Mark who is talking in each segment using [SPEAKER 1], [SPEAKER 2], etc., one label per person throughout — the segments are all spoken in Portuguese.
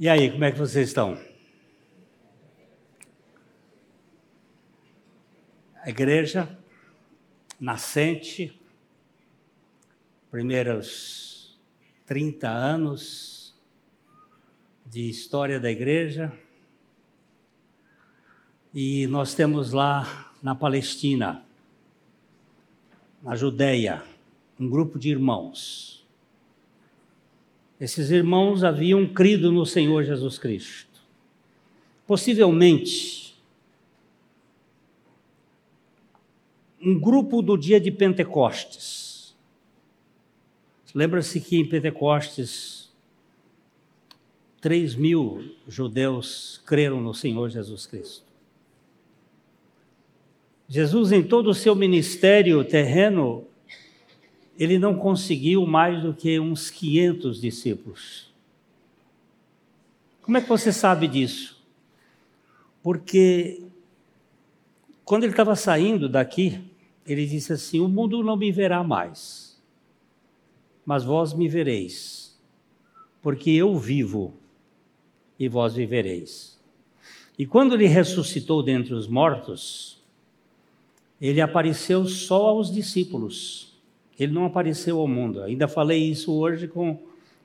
[SPEAKER 1] E aí, como é que vocês estão? A igreja nascente, primeiros 30 anos de história da igreja, e nós temos lá na Palestina, na Judéia, um grupo de irmãos. Esses irmãos haviam crido no Senhor Jesus Cristo. Possivelmente, um grupo do dia de Pentecostes. Lembra-se que em Pentecostes, 3 mil judeus creram no Senhor Jesus Cristo. Jesus, em todo o seu ministério terreno, ele não conseguiu mais do que uns 500 discípulos. Como é que você sabe disso? Porque quando ele estava saindo daqui, ele disse assim: O mundo não me verá mais, mas vós me vereis, porque eu vivo e vós vivereis. E quando ele ressuscitou dentre os mortos, ele apareceu só aos discípulos. Ele não apareceu ao mundo. Ainda falei isso hoje com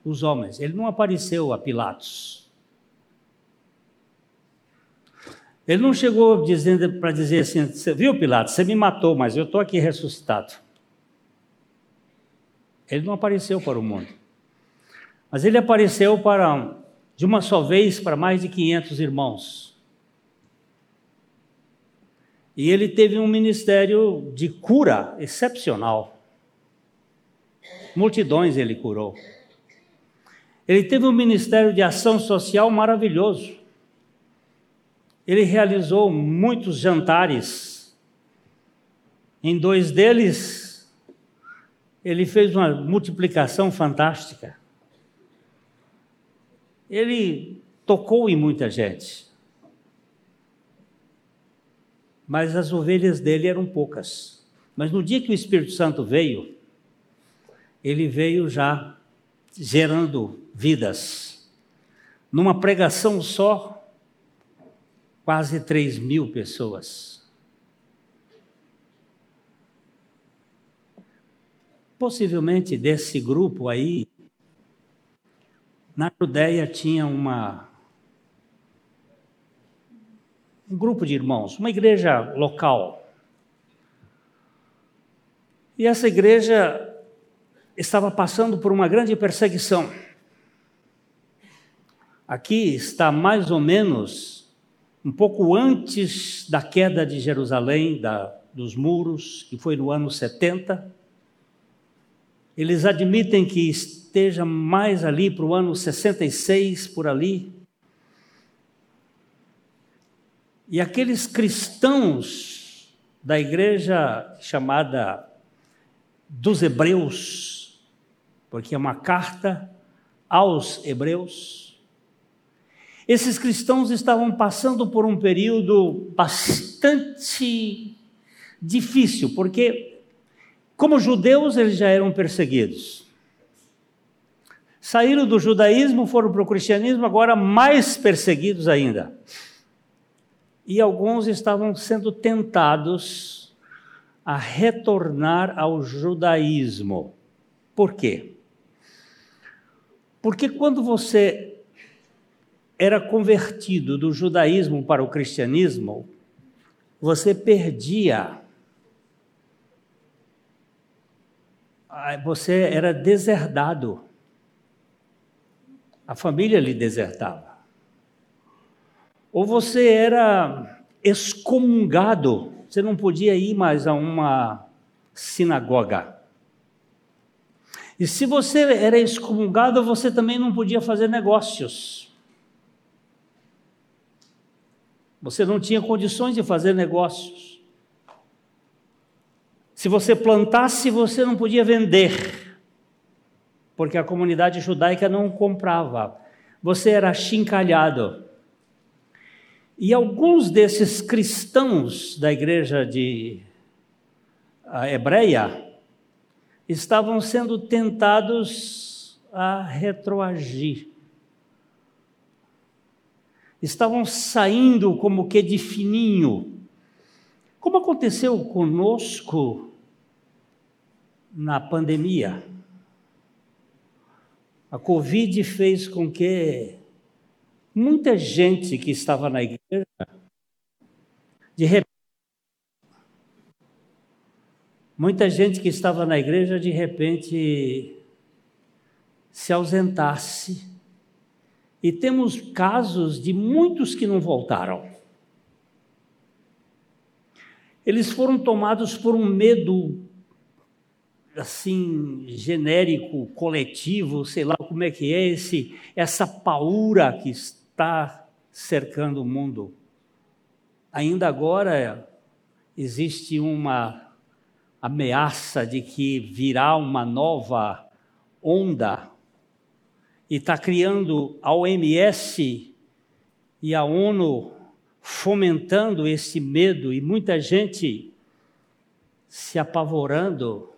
[SPEAKER 1] os homens. Ele não apareceu a Pilatos. Ele não chegou dizendo para dizer assim: você viu, Pilatos, você me matou, mas eu estou aqui ressuscitado. Ele não apareceu para o mundo. Mas ele apareceu para, de uma só vez, para mais de 500 irmãos. E ele teve um ministério de cura excepcional. Multidões ele curou. Ele teve um ministério de ação social maravilhoso. Ele realizou muitos jantares. Em dois deles, ele fez uma multiplicação fantástica. Ele tocou em muita gente mas as ovelhas dele eram poucas. Mas no dia que o Espírito Santo veio, ele veio já gerando vidas. Numa pregação só, quase 3 mil pessoas. Possivelmente desse grupo aí, na Judéia tinha uma um grupo de irmãos, uma igreja local. E essa igreja estava passando por uma grande perseguição. Aqui está mais ou menos um pouco antes da queda de Jerusalém, da, dos muros, que foi no ano 70. Eles admitem que esteja mais ali para o ano 66, por ali. E aqueles cristãos da igreja chamada dos Hebreus, porque é uma carta aos Hebreus, esses cristãos estavam passando por um período bastante difícil, porque, como judeus, eles já eram perseguidos. Saíram do judaísmo, foram para o cristianismo, agora mais perseguidos ainda e alguns estavam sendo tentados a retornar ao judaísmo. Por quê? Porque quando você era convertido do judaísmo para o cristianismo, você perdia. Você era deserdado. A família lhe desertava ou você era excomungado, você não podia ir mais a uma sinagoga. E se você era excomungado, você também não podia fazer negócios. Você não tinha condições de fazer negócios. Se você plantasse, você não podia vender, porque a comunidade judaica não comprava. Você era chincalhado. E alguns desses cristãos da igreja de hebreia estavam sendo tentados a retroagir, estavam saindo como que de fininho. Como aconteceu conosco na pandemia? A Covid fez com que muita gente que estava na igreja, de repente, muita gente que estava na igreja, de repente, se ausentasse. E temos casos de muitos que não voltaram. Eles foram tomados por um medo assim genérico, coletivo, sei lá como é que é esse essa paura que está cercando o mundo. Ainda agora existe uma ameaça de que virá uma nova onda e está criando a OMS e a ONU fomentando esse medo e muita gente se apavorando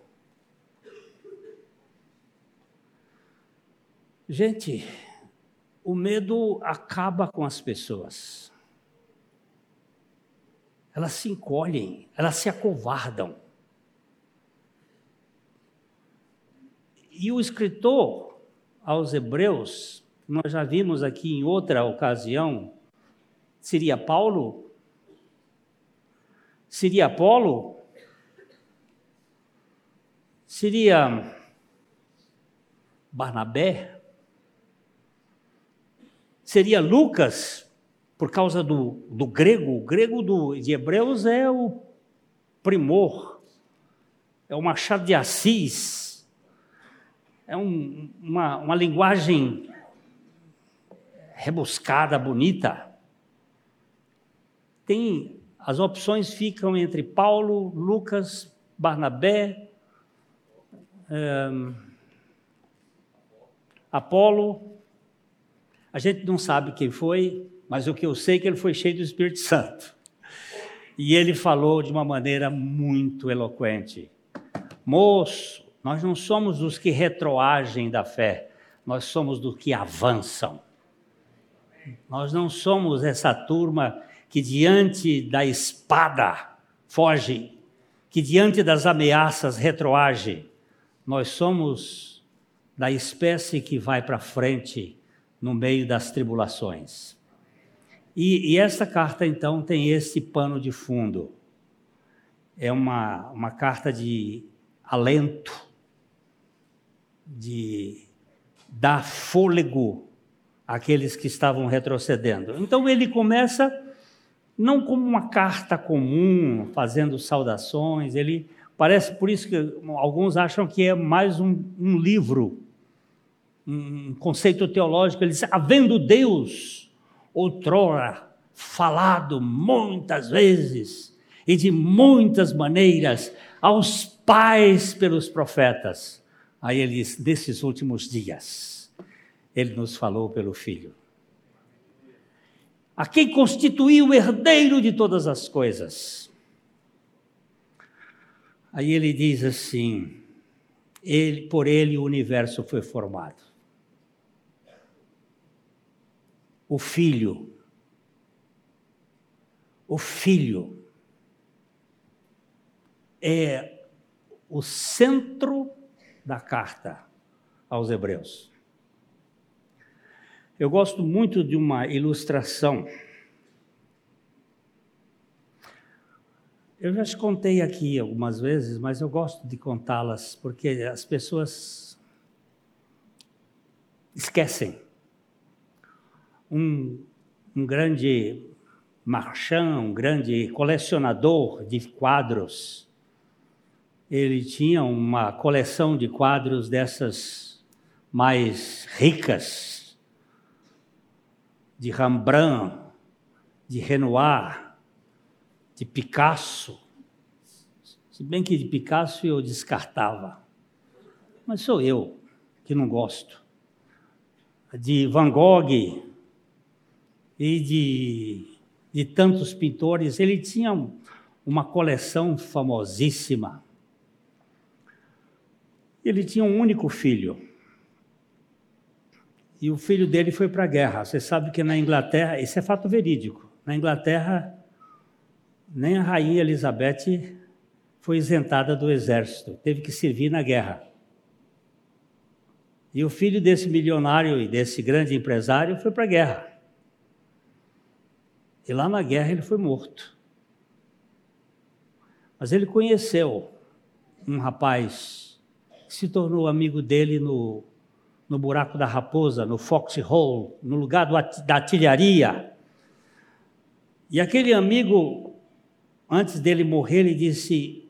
[SPEAKER 1] Gente, o medo acaba com as pessoas. Elas se encolhem, elas se acovardam. E o escritor aos Hebreus, nós já vimos aqui em outra ocasião, seria Paulo? Seria Apolo? Seria Barnabé? seria Lucas, por causa do, do grego. O grego do, de Hebreus é o primor, é o Machado de Assis, é um, uma, uma linguagem rebuscada, bonita. Tem as opções ficam entre Paulo, Lucas, Barnabé, um, Apolo, a gente não sabe quem foi, mas o que eu sei é que ele foi cheio do Espírito Santo. E ele falou de uma maneira muito eloquente: Moço, nós não somos dos que retroagem da fé, nós somos dos que avançam. Nós não somos essa turma que diante da espada foge, que diante das ameaças retroage. Nós somos da espécie que vai para frente no meio das tribulações. E, e essa carta, então, tem esse pano de fundo. É uma, uma carta de alento, de dar fôlego àqueles que estavam retrocedendo. Então, ele começa não como uma carta comum, fazendo saudações, ele parece, por isso que alguns acham que é mais um, um livro um conceito teológico, ele diz: havendo Deus outrora falado muitas vezes e de muitas maneiras aos pais pelos profetas. Aí ele diz: desses últimos dias, ele nos falou pelo Filho. A quem constituiu o herdeiro de todas as coisas. Aí ele diz assim: ele, por ele o universo foi formado. o filho. O filho é o centro da carta aos Hebreus. Eu gosto muito de uma ilustração. Eu já te contei aqui algumas vezes, mas eu gosto de contá-las porque as pessoas esquecem um, um grande marchand, um grande colecionador de quadros. Ele tinha uma coleção de quadros dessas mais ricas, de Rembrandt, de Renoir, de Picasso. Se bem que de Picasso eu descartava, mas sou eu que não gosto. De Van Gogh, e de, de tantos pintores. Ele tinha uma coleção famosíssima. Ele tinha um único filho. e o filho dele foi para a guerra. Você sabe que na Inglaterra, isso é fato verídico, na Inglaterra, nem a rainha Elizabeth foi isentada do exército, teve que servir na guerra. E o filho desse milionário e desse grande empresário foi para a guerra. E lá na guerra ele foi morto. Mas ele conheceu um rapaz se tornou amigo dele no, no buraco da raposa, no foxhole, no lugar do, da artilharia. E aquele amigo, antes dele morrer, ele disse: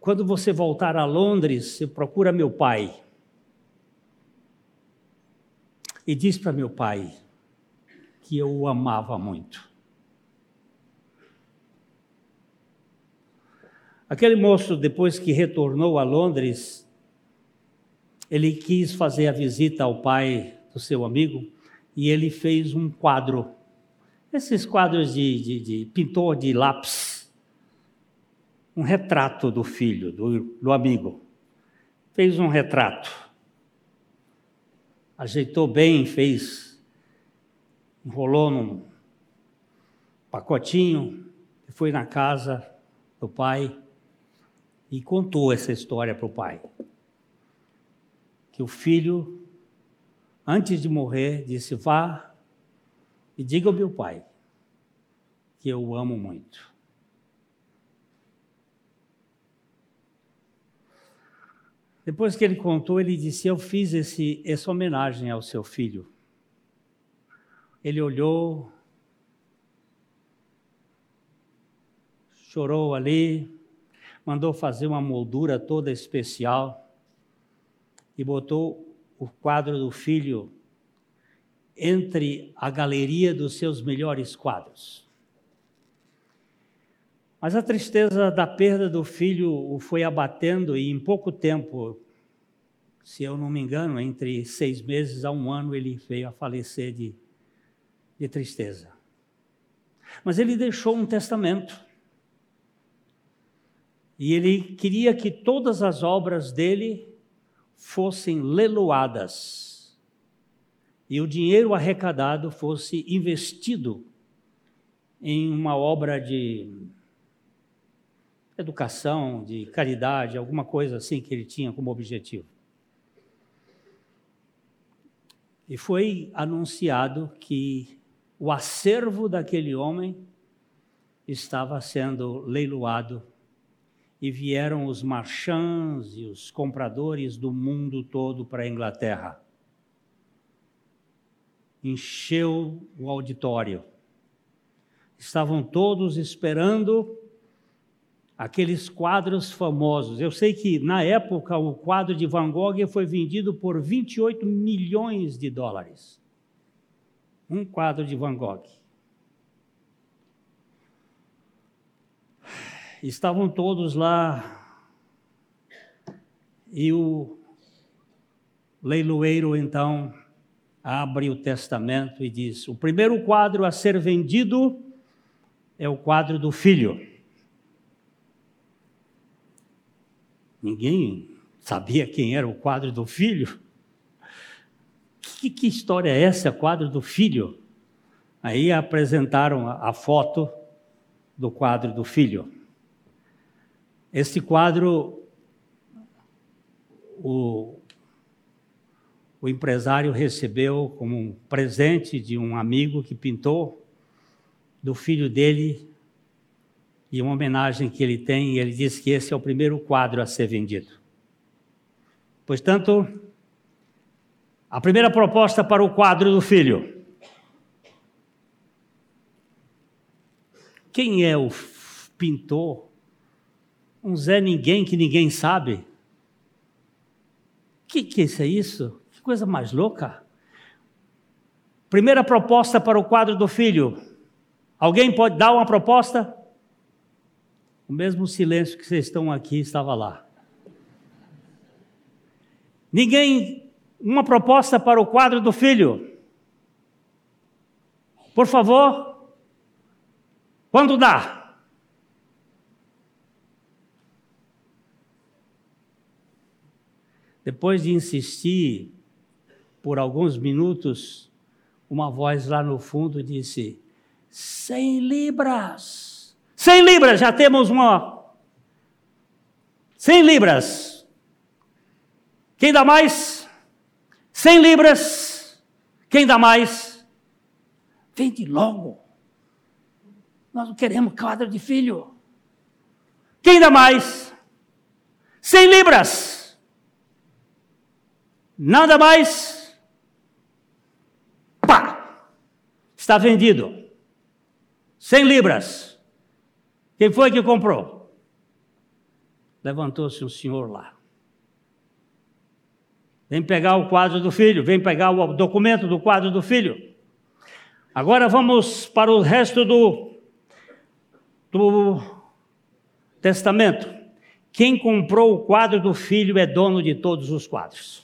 [SPEAKER 1] quando você voltar a Londres, você procura meu pai. E diz para meu pai que eu o amava muito. Aquele moço, depois que retornou a Londres, ele quis fazer a visita ao pai do seu amigo e ele fez um quadro. Esses quadros de, de, de pintor de lápis um retrato do filho, do, do amigo. Fez um retrato. Ajeitou bem, fez, enrolou num pacotinho, foi na casa do pai e contou essa história para o pai. Que o filho, antes de morrer, disse: Vá e diga ao meu pai que eu o amo muito. Depois que ele contou, ele disse: Eu fiz esse, essa homenagem ao seu filho. Ele olhou, chorou ali, mandou fazer uma moldura toda especial e botou o quadro do filho entre a galeria dos seus melhores quadros. Mas a tristeza da perda do filho o foi abatendo e em pouco tempo, se eu não me engano, entre seis meses a um ano, ele veio a falecer de, de tristeza. Mas ele deixou um testamento. E ele queria que todas as obras dele fossem leiloadas e o dinheiro arrecadado fosse investido em uma obra de educação, de caridade, alguma coisa assim que ele tinha como objetivo. E foi anunciado que o acervo daquele homem estava sendo leiloado e vieram os marchands e os compradores do mundo todo para a Inglaterra. Encheu o auditório. Estavam todos esperando aqueles quadros famosos. Eu sei que na época o quadro de Van Gogh foi vendido por 28 milhões de dólares. Um quadro de Van Gogh. Estavam todos lá e o leiloeiro então abre o testamento e diz: o primeiro quadro a ser vendido é o quadro do filho. Ninguém sabia quem era o quadro do filho. Que, que história é essa, quadro do filho? Aí apresentaram a, a foto do quadro do filho. Esse quadro, o, o empresário recebeu como um presente de um amigo que pintou do filho dele e uma homenagem que ele tem, e ele diz que esse é o primeiro quadro a ser vendido. Portanto, a primeira proposta para o quadro do filho. Quem é o pintor? Um Zé Ninguém que ninguém sabe? O que, que é isso? Que coisa mais louca! Primeira proposta para o quadro do filho. Alguém pode dar uma proposta? O mesmo silêncio que vocês estão aqui estava lá. Ninguém. Uma proposta para o quadro do filho. Por favor. Quando dá? Depois de insistir por alguns minutos, uma voz lá no fundo disse: 100 libras. 100 libras, já temos uma. 100 libras. Quem dá mais? 100 libras. Quem dá mais? Vende logo. Nós não queremos quadro de filho. Quem dá mais? 100 libras. Nada mais. Pá! Está vendido. 100 libras. Quem foi que comprou? Levantou-se um senhor lá. Vem pegar o quadro do filho, vem pegar o documento do quadro do filho. Agora vamos para o resto do, do testamento. Quem comprou o quadro do filho é dono de todos os quadros.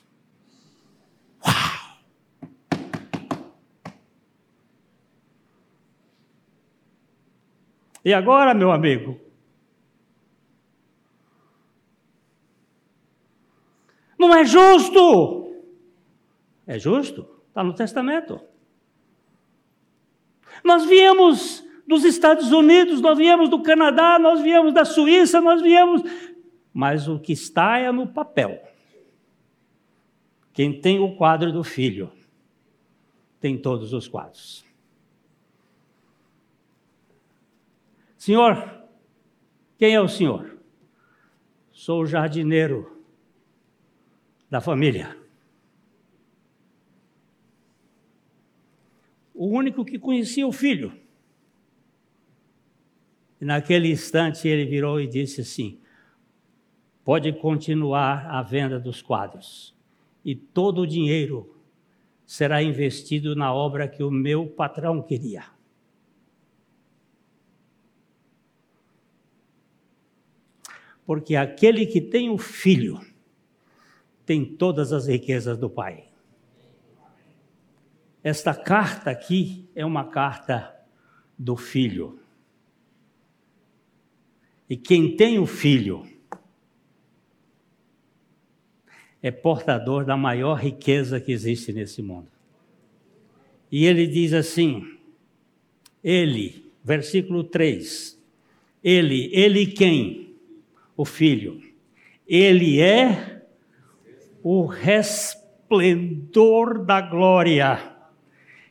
[SPEAKER 1] E agora, meu amigo? Não é justo! É justo? Está no testamento. Nós viemos dos Estados Unidos, nós viemos do Canadá, nós viemos da Suíça, nós viemos. Mas o que está é no papel. Quem tem o quadro do filho tem todos os quadros. Senhor, quem é o senhor? Sou o jardineiro da família. O único que conhecia o filho. E naquele instante ele virou e disse assim: Pode continuar a venda dos quadros, e todo o dinheiro será investido na obra que o meu patrão queria. Porque aquele que tem o filho tem todas as riquezas do Pai. Esta carta aqui é uma carta do filho. E quem tem o filho é portador da maior riqueza que existe nesse mundo. E ele diz assim: Ele, versículo 3, ele, ele quem? O filho. Ele é o resplendor da glória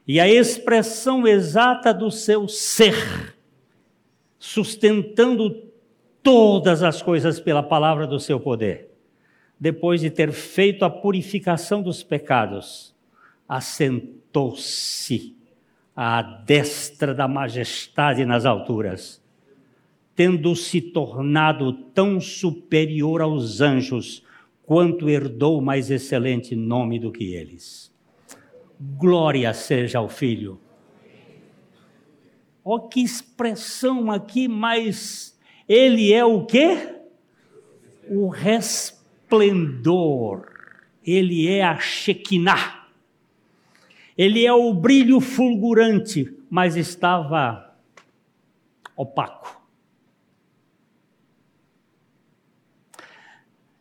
[SPEAKER 1] e a expressão exata do seu ser, sustentando todas as coisas pela palavra do seu poder. Depois de ter feito a purificação dos pecados, assentou-se à destra da majestade nas alturas, tendo se tornado tão superior aos anjos, quanto herdou mais excelente nome do que eles. Glória seja ao Filho. Olha que expressão aqui mais ele é o quê? O resplendor. Ele é a Shekinah. Ele é o brilho fulgurante, mas estava opaco.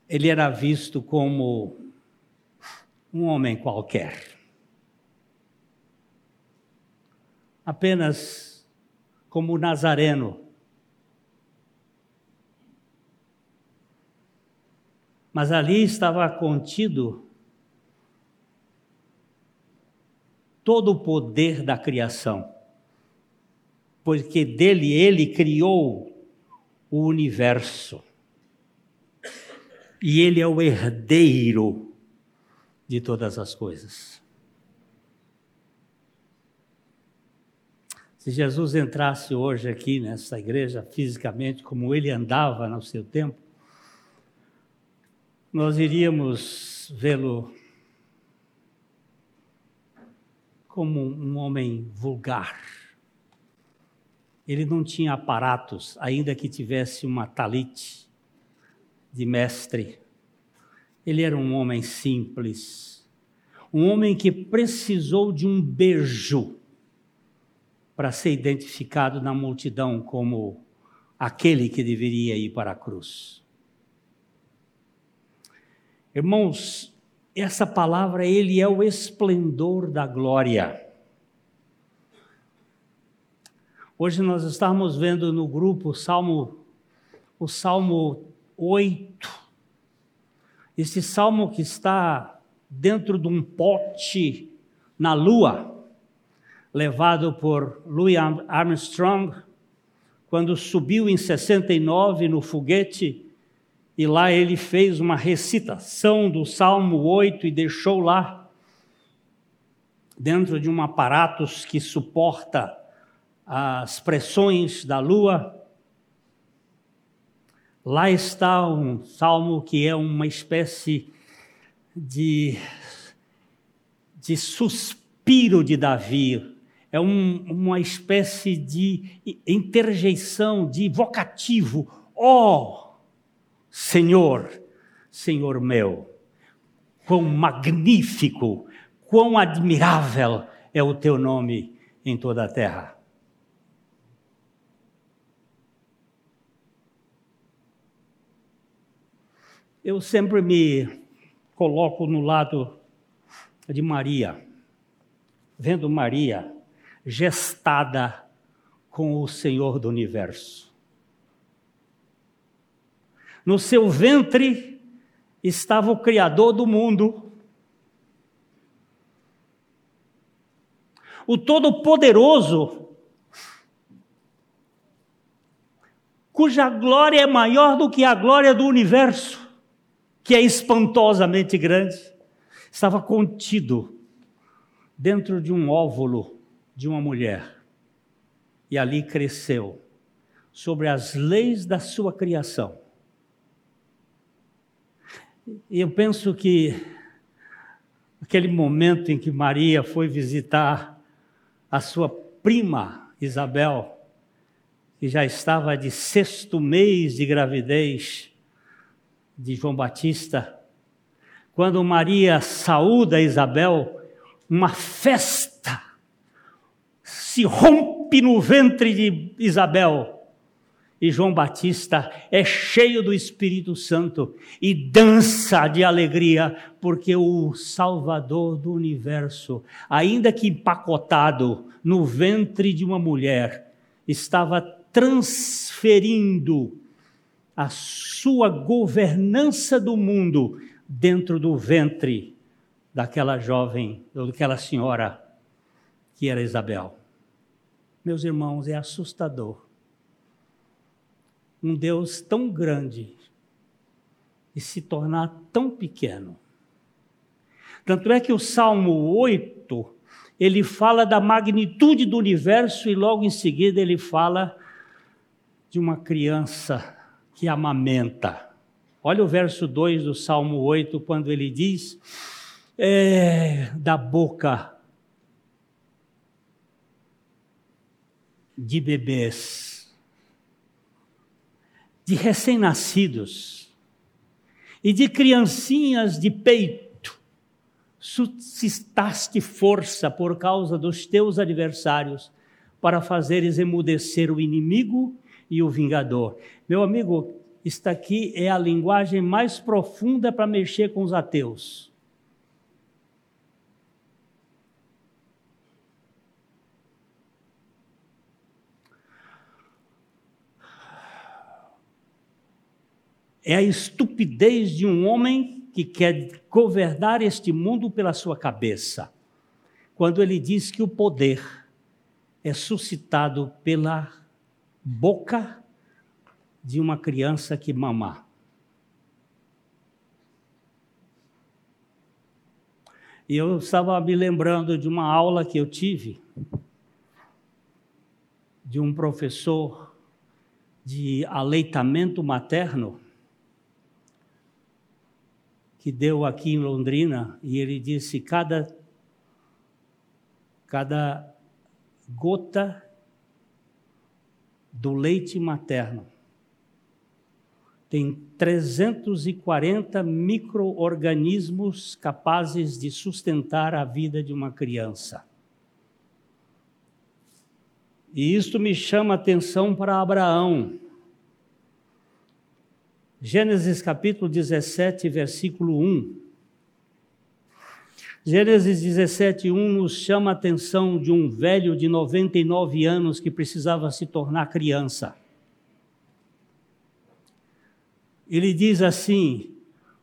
[SPEAKER 1] Ele era visto como um homem qualquer. Apenas como nazareno Mas ali estava contido todo o poder da criação, porque dele ele criou o universo. E ele é o herdeiro de todas as coisas. Se Jesus entrasse hoje aqui nessa igreja fisicamente, como ele andava no seu tempo, nós iríamos vê-lo como um homem vulgar. Ele não tinha aparatos, ainda que tivesse uma talite de mestre. Ele era um homem simples, um homem que precisou de um beijo para ser identificado na multidão como aquele que deveria ir para a cruz. Irmãos, essa palavra, ele é o esplendor da glória. Hoje nós estamos vendo no grupo o Salmo, o Salmo 8. Esse salmo que está dentro de um pote na lua, levado por Louis Armstrong, quando subiu em 69 no foguete, e lá ele fez uma recitação do Salmo 8 e deixou lá, dentro de um aparato que suporta as pressões da lua. Lá está um salmo que é uma espécie de, de suspiro de Davi, é um, uma espécie de interjeição, de vocativo. Ó oh, Senhor, Senhor meu, quão magnífico, quão admirável é o teu nome em toda a terra. Eu sempre me coloco no lado de Maria, vendo Maria gestada com o Senhor do universo. No seu ventre estava o Criador do mundo, o Todo-Poderoso, cuja glória é maior do que a glória do universo que é espantosamente grande, estava contido dentro de um óvulo de uma mulher. E ali cresceu sobre as leis da sua criação. E eu penso que aquele momento em que Maria foi visitar a sua prima Isabel, que já estava de sexto mês de gravidez, de João Batista, quando Maria saúda Isabel, uma festa se rompe no ventre de Isabel. E João Batista é cheio do Espírito Santo e dança de alegria, porque o Salvador do universo, ainda que empacotado no ventre de uma mulher, estava transferindo a sua governança do mundo dentro do ventre daquela jovem, daquela senhora que era Isabel. Meus irmãos, é assustador. Um Deus tão grande e se tornar tão pequeno. Tanto é que o Salmo 8, ele fala da magnitude do universo e logo em seguida ele fala de uma criança que amamenta. Olha o verso 2 do Salmo 8, quando ele diz: é, da boca de bebês, de recém-nascidos e de criancinhas de peito, suscitaste força por causa dos teus adversários, para fazeres emudecer o inimigo e o vingador. Meu amigo, está aqui é a linguagem mais profunda para mexer com os ateus. É a estupidez de um homem que quer governar este mundo pela sua cabeça. Quando ele diz que o poder é suscitado pela boca de uma criança que mama. E eu estava me lembrando de uma aula que eu tive de um professor de aleitamento materno que deu aqui em Londrina e ele disse cada cada gota do leite materno tem 340 microorganismos capazes de sustentar a vida de uma criança. E isto me chama a atenção para Abraão. Gênesis capítulo 17, versículo 1. Gênesis 17, 1 nos chama a atenção de um velho de 99 anos que precisava se tornar criança. Ele diz assim: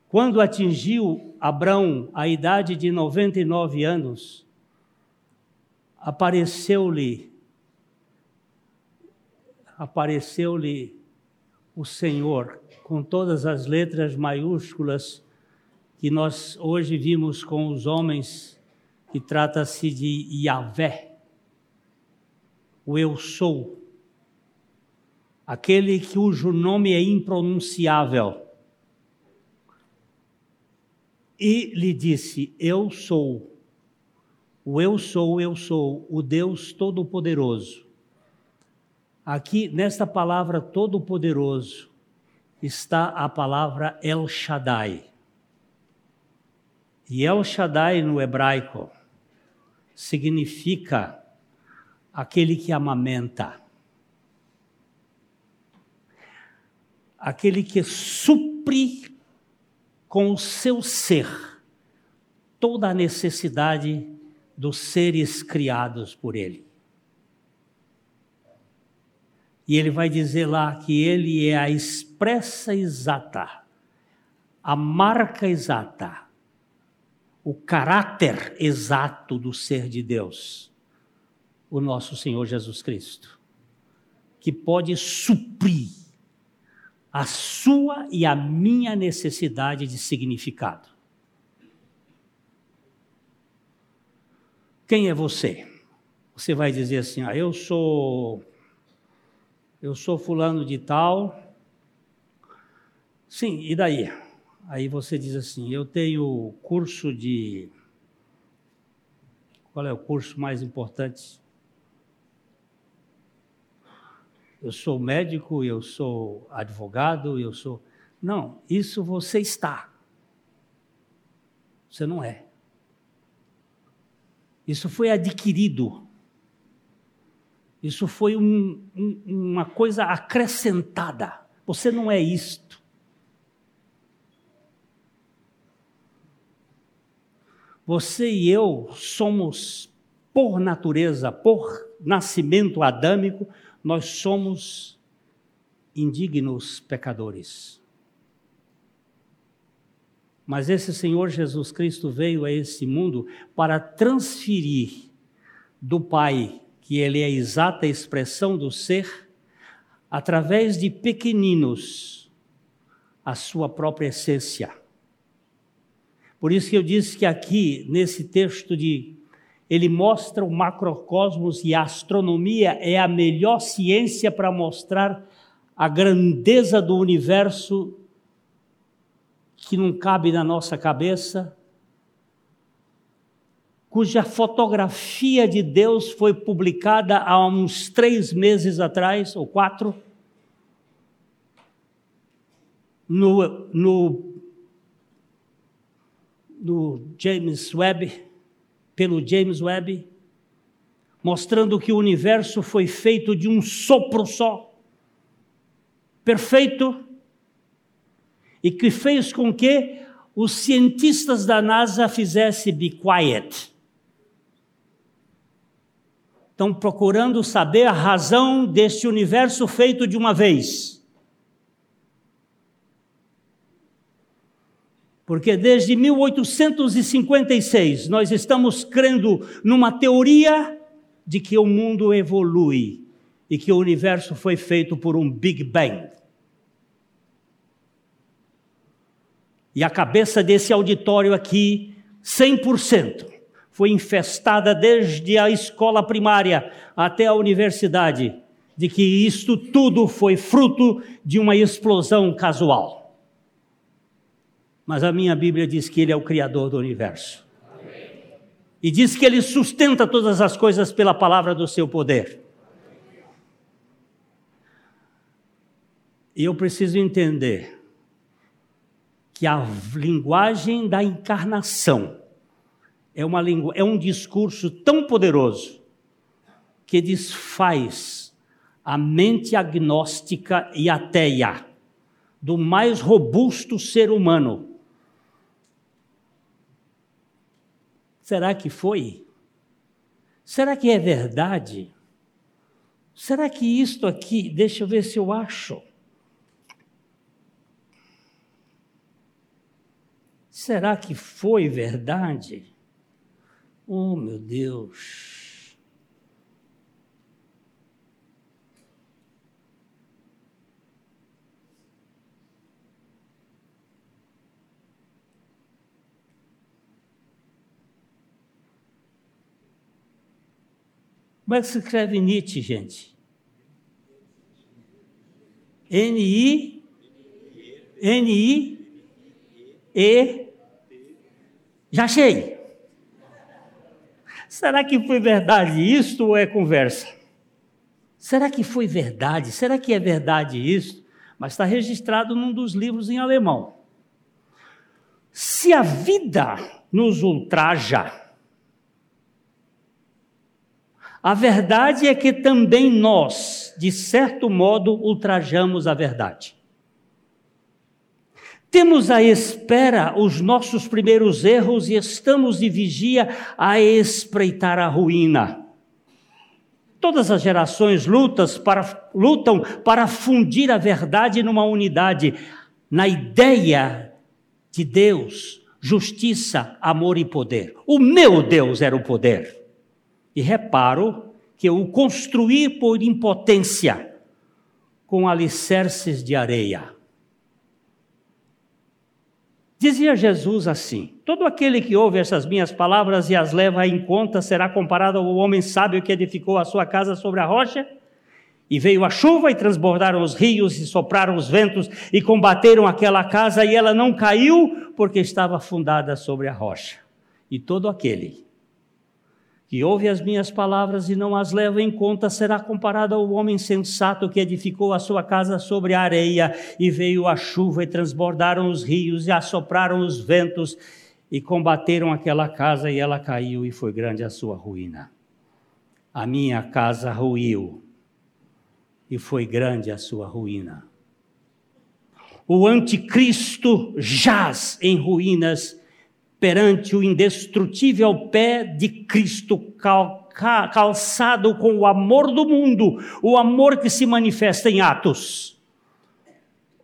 [SPEAKER 1] quando atingiu Abrão a idade de 99 anos, apareceu-lhe apareceu-lhe o Senhor com todas as letras maiúsculas que nós hoje vimos com os homens, que trata-se de Yahvé, o Eu Sou, aquele cujo nome é impronunciável. E lhe disse: Eu sou, o Eu Sou, Eu Sou, o Deus Todo-Poderoso. Aqui, nesta palavra Todo-Poderoso, está a palavra El Shaddai. E El Shaddai no hebraico significa aquele que amamenta, aquele que supre com o seu ser toda a necessidade dos seres criados por ele. E ele vai dizer lá que ele é a expressa exata, a marca exata o caráter exato do ser de Deus, o nosso Senhor Jesus Cristo, que pode suprir a sua e a minha necessidade de significado. Quem é você? Você vai dizer assim: "Ah, eu sou eu sou fulano de tal". Sim, e daí? Aí você diz assim: eu tenho curso de. Qual é o curso mais importante? Eu sou médico, eu sou advogado, eu sou. Não, isso você está. Você não é. Isso foi adquirido. Isso foi um, um, uma coisa acrescentada. Você não é isto. Você e eu somos, por natureza, por nascimento adâmico, nós somos indignos pecadores. Mas esse Senhor Jesus Cristo veio a esse mundo para transferir do Pai, que Ele é a exata expressão do ser, através de pequeninos, a sua própria essência por isso que eu disse que aqui, nesse texto de ele mostra o macrocosmos e a astronomia é a melhor ciência para mostrar a grandeza do universo que não cabe na nossa cabeça, cuja fotografia de Deus foi publicada há uns três meses atrás, ou quatro, no, no do James Webb, pelo James Webb, mostrando que o universo foi feito de um sopro só, perfeito, e que fez com que os cientistas da NASA fizessem be quiet. Estão procurando saber a razão deste universo feito de uma vez. Porque desde 1856 nós estamos crendo numa teoria de que o mundo evolui e que o universo foi feito por um Big Bang. E a cabeça desse auditório aqui, 100%, foi infestada desde a escola primária até a universidade, de que isto tudo foi fruto de uma explosão casual. Mas a minha Bíblia diz que Ele é o Criador do universo. E diz que Ele sustenta todas as coisas pela palavra do seu poder. E eu preciso entender que a linguagem da encarnação é, uma lingu... é um discurso tão poderoso que desfaz a mente agnóstica e ateia do mais robusto ser humano Será que foi? Será que é verdade? Será que isto aqui, deixa eu ver se eu acho. Será que foi verdade? Oh, meu Deus. Como é que se escreve Nietzsche, gente? N-I, N-I, E, já achei. Será que foi verdade isto ou é conversa? Será que foi verdade? Será que é verdade isso? Mas está registrado num dos livros em alemão. Se a vida nos ultraja, a verdade é que também nós, de certo modo, ultrajamos a verdade. Temos à espera os nossos primeiros erros e estamos de vigia a espreitar a ruína. Todas as gerações lutas para, lutam para fundir a verdade numa unidade, na ideia de Deus, justiça, amor e poder. O meu Deus era o poder. E reparo que o construí por impotência, com alicerces de areia. Dizia Jesus assim: Todo aquele que ouve essas minhas palavras e as leva em conta será comparado ao homem sábio que edificou a sua casa sobre a rocha. E veio a chuva e transbordaram os rios e sopraram os ventos e combateram aquela casa e ela não caiu porque estava fundada sobre a rocha. E todo aquele que ouve as minhas palavras e não as leva em conta, será comparado ao homem sensato que edificou a sua casa sobre a areia, e veio a chuva e transbordaram os rios e assopraram os ventos e combateram aquela casa e ela caiu e foi grande a sua ruína. A minha casa ruiu e foi grande a sua ruína. O anticristo jaz em ruínas perante o indestrutível pé de Cristo calçado com o amor do mundo, o amor que se manifesta em atos.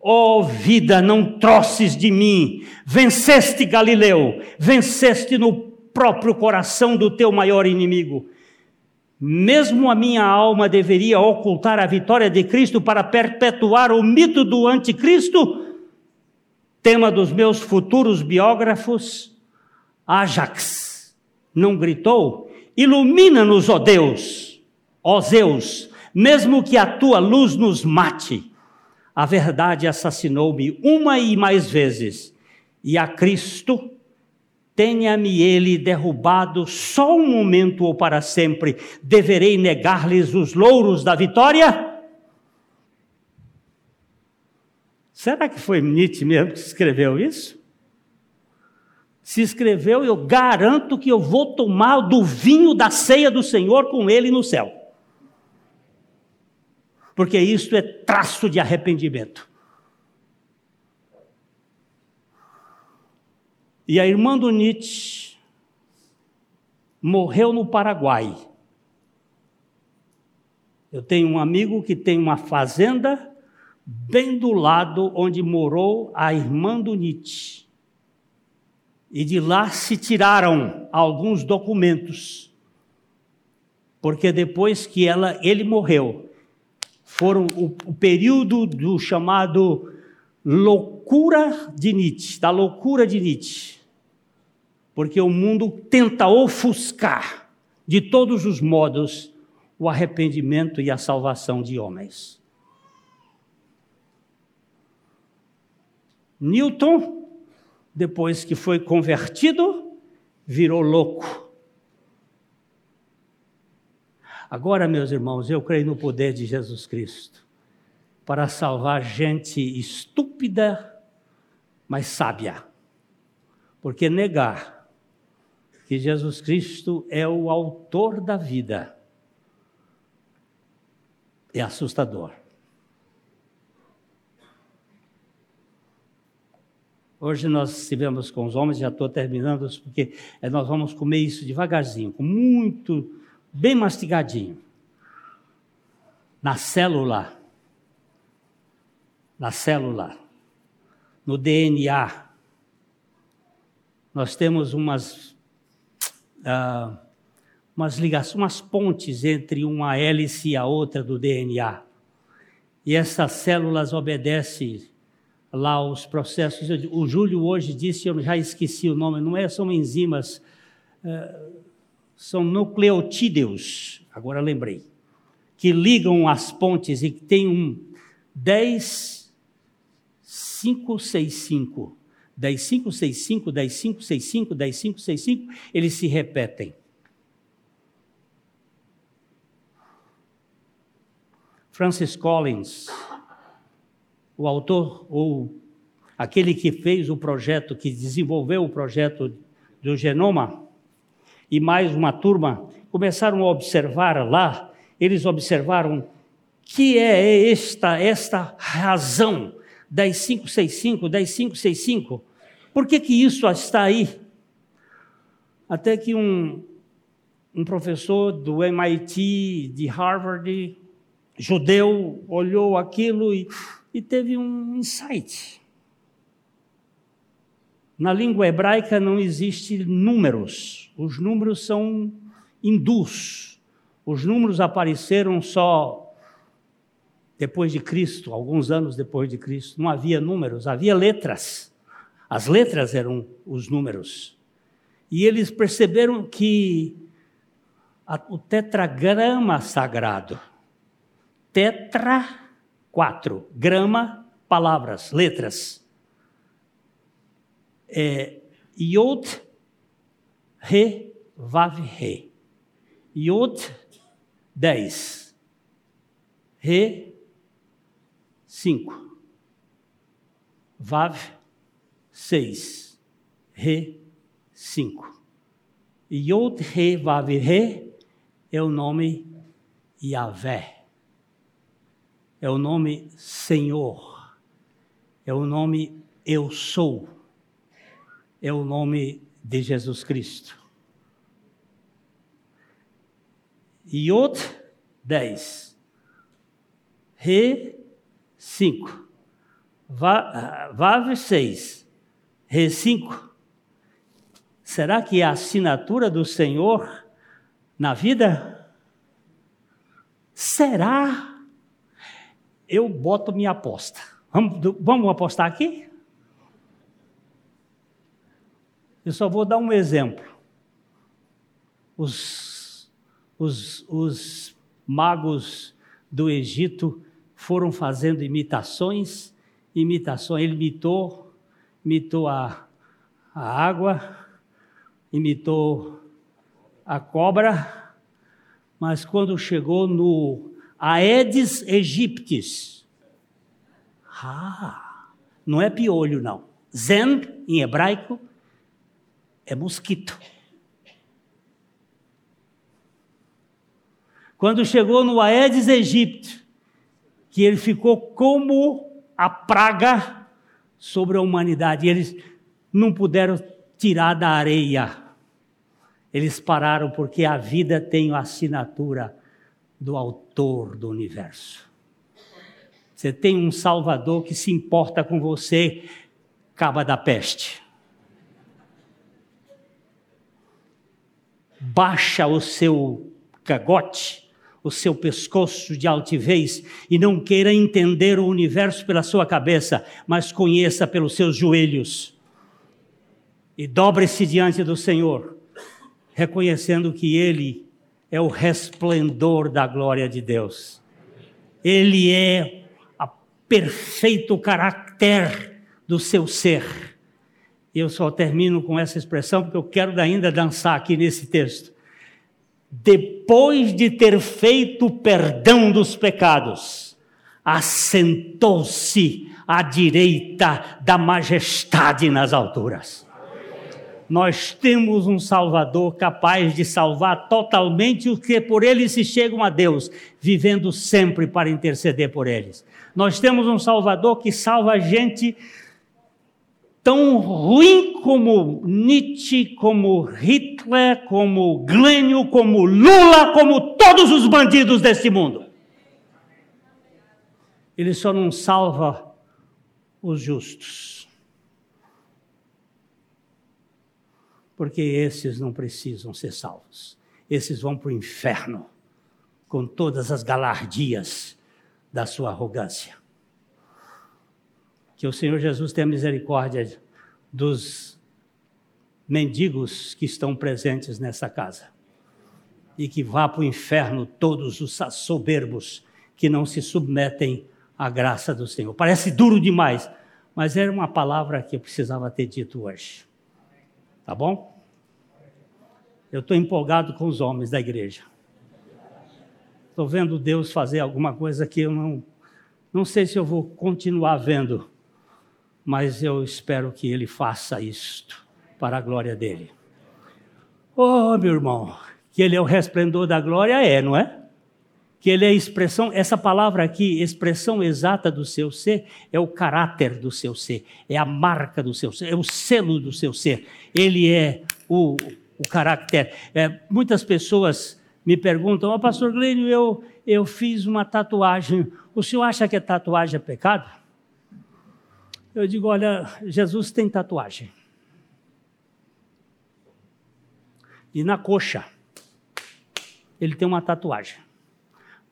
[SPEAKER 1] Ó oh, vida, não troces de mim, venceste Galileu, venceste no próprio coração do teu maior inimigo. Mesmo a minha alma deveria ocultar a vitória de Cristo para perpetuar o mito do anticristo? Tema dos meus futuros biógrafos Ajax não gritou: Ilumina-nos, ó Deus, ó Zeus, mesmo que a tua luz nos mate. A verdade assassinou-me uma e mais vezes, e a Cristo tenha-me ele derrubado só um momento ou para sempre, deverei negar-lhes os louros da vitória? Será que foi Nietzsche mesmo que escreveu isso? Se escreveu, eu garanto que eu vou tomar do vinho da ceia do Senhor com ele no céu. Porque isto é traço de arrependimento. E a irmã do Nietzsche morreu no Paraguai. Eu tenho um amigo que tem uma fazenda bem do lado onde morou a irmã do Nietzsche e de lá se tiraram alguns documentos, porque depois que ela, ele morreu, foram o, o período do chamado loucura de Nietzsche, da loucura de Nietzsche, porque o mundo tenta ofuscar de todos os modos o arrependimento e a salvação de homens. Newton depois que foi convertido, virou louco. Agora, meus irmãos, eu creio no poder de Jesus Cristo para salvar gente estúpida, mas sábia. Porque negar que Jesus Cristo é o autor da vida é assustador. Hoje nós estivemos com os homens, já estou terminando, porque eh, nós vamos comer isso devagarzinho, com muito, bem mastigadinho. Na célula, na célula, no DNA, nós temos umas, uh, umas ligações, umas pontes entre uma hélice e a outra do DNA. E essas células obedecem lá os processos. O Júlio hoje disse, eu já esqueci o nome, não é, são enzimas, uh, são nucleotídeos, agora lembrei, que ligam as pontes e que tem um 10 565. 10565, 10565, 10565, eles se repetem. Francis Collins, o autor ou aquele que fez o projeto, que desenvolveu o projeto do genoma, e mais uma turma começaram a observar lá, eles observaram que é esta esta razão 10565, 10565. Por que, que isso está aí? Até que um, um professor do MIT, de Harvard, judeu, olhou aquilo e, e teve um insight. Na língua hebraica não existe números, os números são hindus. Os números apareceram só depois de Cristo, alguns anos depois de Cristo, não havia números, havia letras. As letras eram os números. E eles perceberam que a, o tetragrama sagrado, tetra, quatro, grama, palavras, letras, é Yod, Re, Vav, Re. Yod, dez. Re, 5. Vav, 6. Re, 5. Yod, Re, Vav, Re é o nome Yahvé. É o nome Senhor. É o nome Eu Sou. É o nome de Jesus Cristo. Yod, 10. Re, 5. Vav 6. Re 5. Será que é a assinatura do Senhor na vida? Será? Eu boto minha aposta. Vamos, vamos apostar aqui? Eu só vou dar um exemplo. Os, os, os magos do Egito foram fazendo imitações, imitações. Ele imitou, imitou a, a água, imitou a cobra, mas quando chegou no Aedes aegyptis, ah, não é piolho não. Zen, em hebraico, é mosquito. Quando chegou no Aedes aegypti, que ele ficou como a praga sobre a humanidade. Eles não puderam tirar da areia. Eles pararam porque a vida tem a assinatura do autor do universo. Você tem um Salvador que se importa com você, caba da peste. Baixa o seu cagote o seu pescoço de altivez e não queira entender o universo pela sua cabeça, mas conheça pelos seus joelhos. E dobre-se diante do Senhor, reconhecendo que Ele é o resplendor da glória de Deus. Ele é o perfeito caráter do seu ser. Eu só termino com essa expressão porque eu quero ainda dançar aqui nesse texto depois de ter feito o perdão dos pecados, assentou-se à direita da majestade nas alturas. Nós temos um Salvador capaz de salvar totalmente os que por ele se chegam a Deus, vivendo sempre para interceder por eles. Nós temos um Salvador que salva a gente tão ruim como Nietzsche, como Hitler, como Glênio, como Lula, como todos os bandidos deste mundo. Ele só não salva os justos. Porque esses não precisam ser salvos. Esses vão para o inferno com todas as galardias da sua arrogância. Que o Senhor Jesus tenha misericórdia dos mendigos que estão presentes nessa casa. E que vá para o inferno todos os soberbos que não se submetem à graça do Senhor. Parece duro demais, mas era uma palavra que eu precisava ter dito hoje. Tá bom? Eu estou empolgado com os homens da igreja. Estou vendo Deus fazer alguma coisa que eu não, não sei se eu vou continuar vendo mas eu espero que ele faça isto para a glória dele. Oh, meu irmão, que ele é o resplendor da glória, é, não é? Que ele é expressão, essa palavra aqui, expressão exata do seu ser, é o caráter do seu ser, é a marca do seu ser, é o selo do seu ser. Ele é o, o caráter. É, muitas pessoas me perguntam, oh, pastor Glênio, eu, eu fiz uma tatuagem, o senhor acha que a tatuagem é pecado? Eu digo: olha, Jesus tem tatuagem. E na coxa, ele tem uma tatuagem.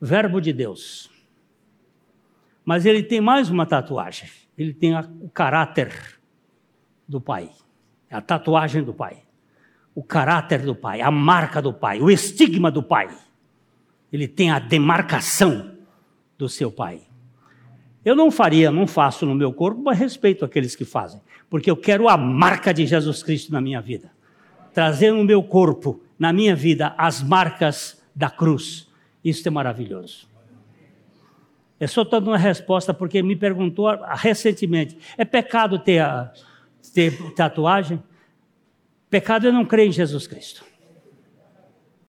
[SPEAKER 1] Verbo de Deus. Mas ele tem mais uma tatuagem. Ele tem a, o caráter do Pai. A tatuagem do Pai. O caráter do Pai, a marca do Pai, o estigma do Pai. Ele tem a demarcação do seu Pai. Eu não faria, não faço no meu corpo, mas respeito aqueles que fazem, porque eu quero a marca de Jesus Cristo na minha vida. Trazer no meu corpo, na minha vida, as marcas da cruz. Isso é maravilhoso. Eu só estou dando uma resposta porque me perguntou recentemente: é pecado ter, a, ter tatuagem? Pecado é não crer em Jesus Cristo.